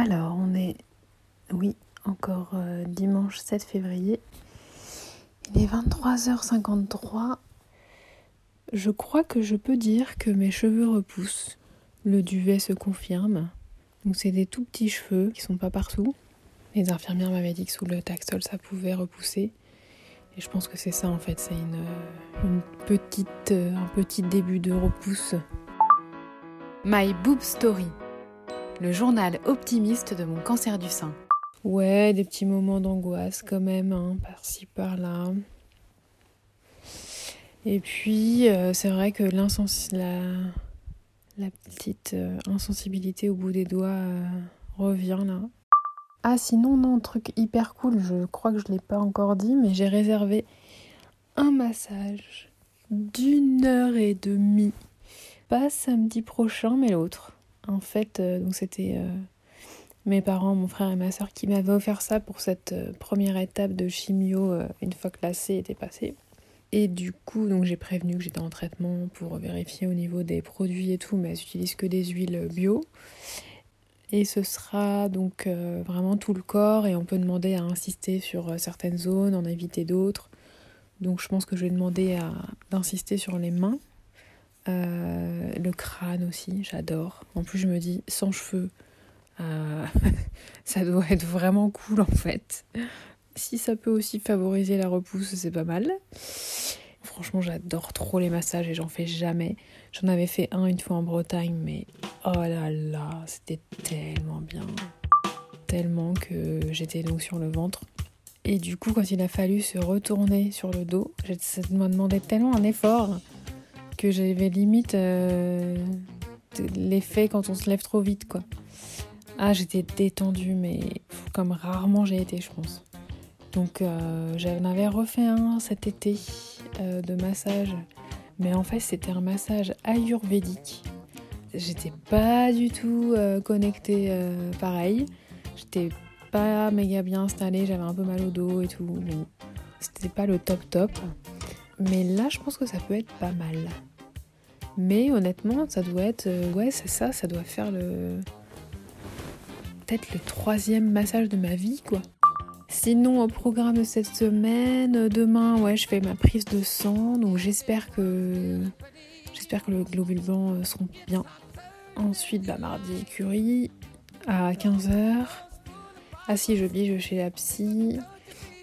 Alors, on est, oui, encore euh, dimanche 7 février. Il est 23h53. Je crois que je peux dire que mes cheveux repoussent. Le duvet se confirme. Donc c'est des tout petits cheveux qui sont pas partout. Les infirmières m'avaient dit que sous le taxol ça pouvait repousser. Et je pense que c'est ça en fait, c'est une, une petite, euh, un petit début de repousse. My Boob Story, le journal optimiste de mon cancer du sein. Ouais, des petits moments d'angoisse quand même, hein, par-ci par-là. Et puis, euh, c'est vrai que la petite euh, insensibilité au bout des doigts euh, revient là. Ah, sinon, non, truc hyper cool, je crois que je ne l'ai pas encore dit, mais j'ai réservé un massage d'une heure et demie. Pas samedi prochain, mais l'autre. En fait, euh, c'était euh, mes parents, mon frère et ma soeur qui m'avaient offert ça pour cette euh, première étape de chimio une fois que la C était passée. Et du coup, donc j'ai prévenu que j'étais en traitement pour vérifier au niveau des produits et tout, mais elles n'utilisent que des huiles bio. Et ce sera donc vraiment tout le corps et on peut demander à insister sur certaines zones, en éviter d'autres. Donc je pense que je vais demander d'insister sur les mains, Euh, le crâne aussi, j'adore. En plus je me dis, sans cheveux, euh, ça doit être vraiment cool en fait. Si ça peut aussi favoriser la repousse, c'est pas mal. Franchement, j'adore trop les massages et j'en fais jamais. J'en avais fait un une fois en Bretagne, mais oh là là, c'était tellement bien. Tellement que j'étais donc sur le ventre. Et du coup, quand il a fallu se retourner sur le dos, ça m'a demandé tellement un effort que j'avais limite euh, l'effet quand on se lève trop vite, quoi. Ah, j'étais détendue, mais comme rarement j'ai été, je pense. Donc, euh, j'en avais refait un cet été euh, de massage, mais en fait, c'était un massage ayurvédique. J'étais pas du tout connectée pareil. J'étais pas méga bien installée, j'avais un peu mal au dos et tout. C'était pas le top top. Mais là, je pense que ça peut être pas mal. Mais honnêtement, ça doit être. euh, ouais, c'est ça, ça doit faire le. Peut-être le troisième massage de ma vie, quoi. Sinon, au programme de cette semaine, euh, demain, ouais, je fais ma prise de sang. Donc j'espère que. J'espère que le globule blanc euh, seront bien. Ensuite, bah, mardi, curie à 15h. Ah si, je bige chez la psy.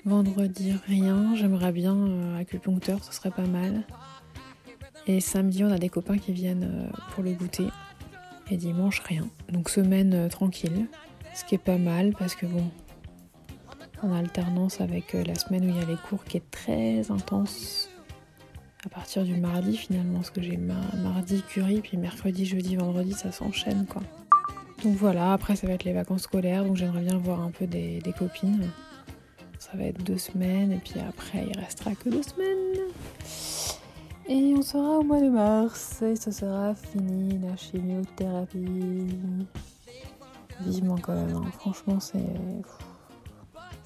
Vendredi, rien. J'aimerais bien acupuncteur, ce serait pas mal. Et samedi, on a des copains qui viennent euh, pour le goûter. Et dimanche, rien. Donc semaine euh, tranquille. Ce qui est pas mal parce que bon, en alternance avec euh, la semaine où il y a les cours qui est très intense. À partir du mardi finalement, parce que j'ai ma- mardi curie, puis mercredi, jeudi, vendredi, ça s'enchaîne quoi. Donc voilà, après ça va être les vacances scolaires, donc j'aimerais bien voir un peu des, des copines. Ça va être deux semaines, et puis après il restera que deux semaines. Et on sera au mois de mars, et ce sera fini la chimiothérapie. Vivement quand même, hein. franchement c'est...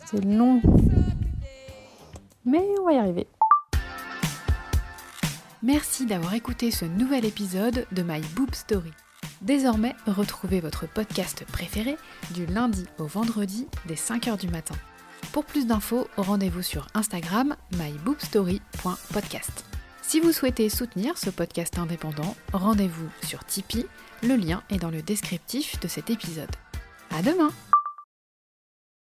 C'est long. Mais on va y arriver. Merci d'avoir écouté ce nouvel épisode de My Boob Story. Désormais, retrouvez votre podcast préféré du lundi au vendredi dès 5h du matin. Pour plus d'infos, rendez-vous sur Instagram myboobstory.podcast. Si vous souhaitez soutenir ce podcast indépendant, rendez-vous sur Tipeee, le lien est dans le descriptif de cet épisode. À demain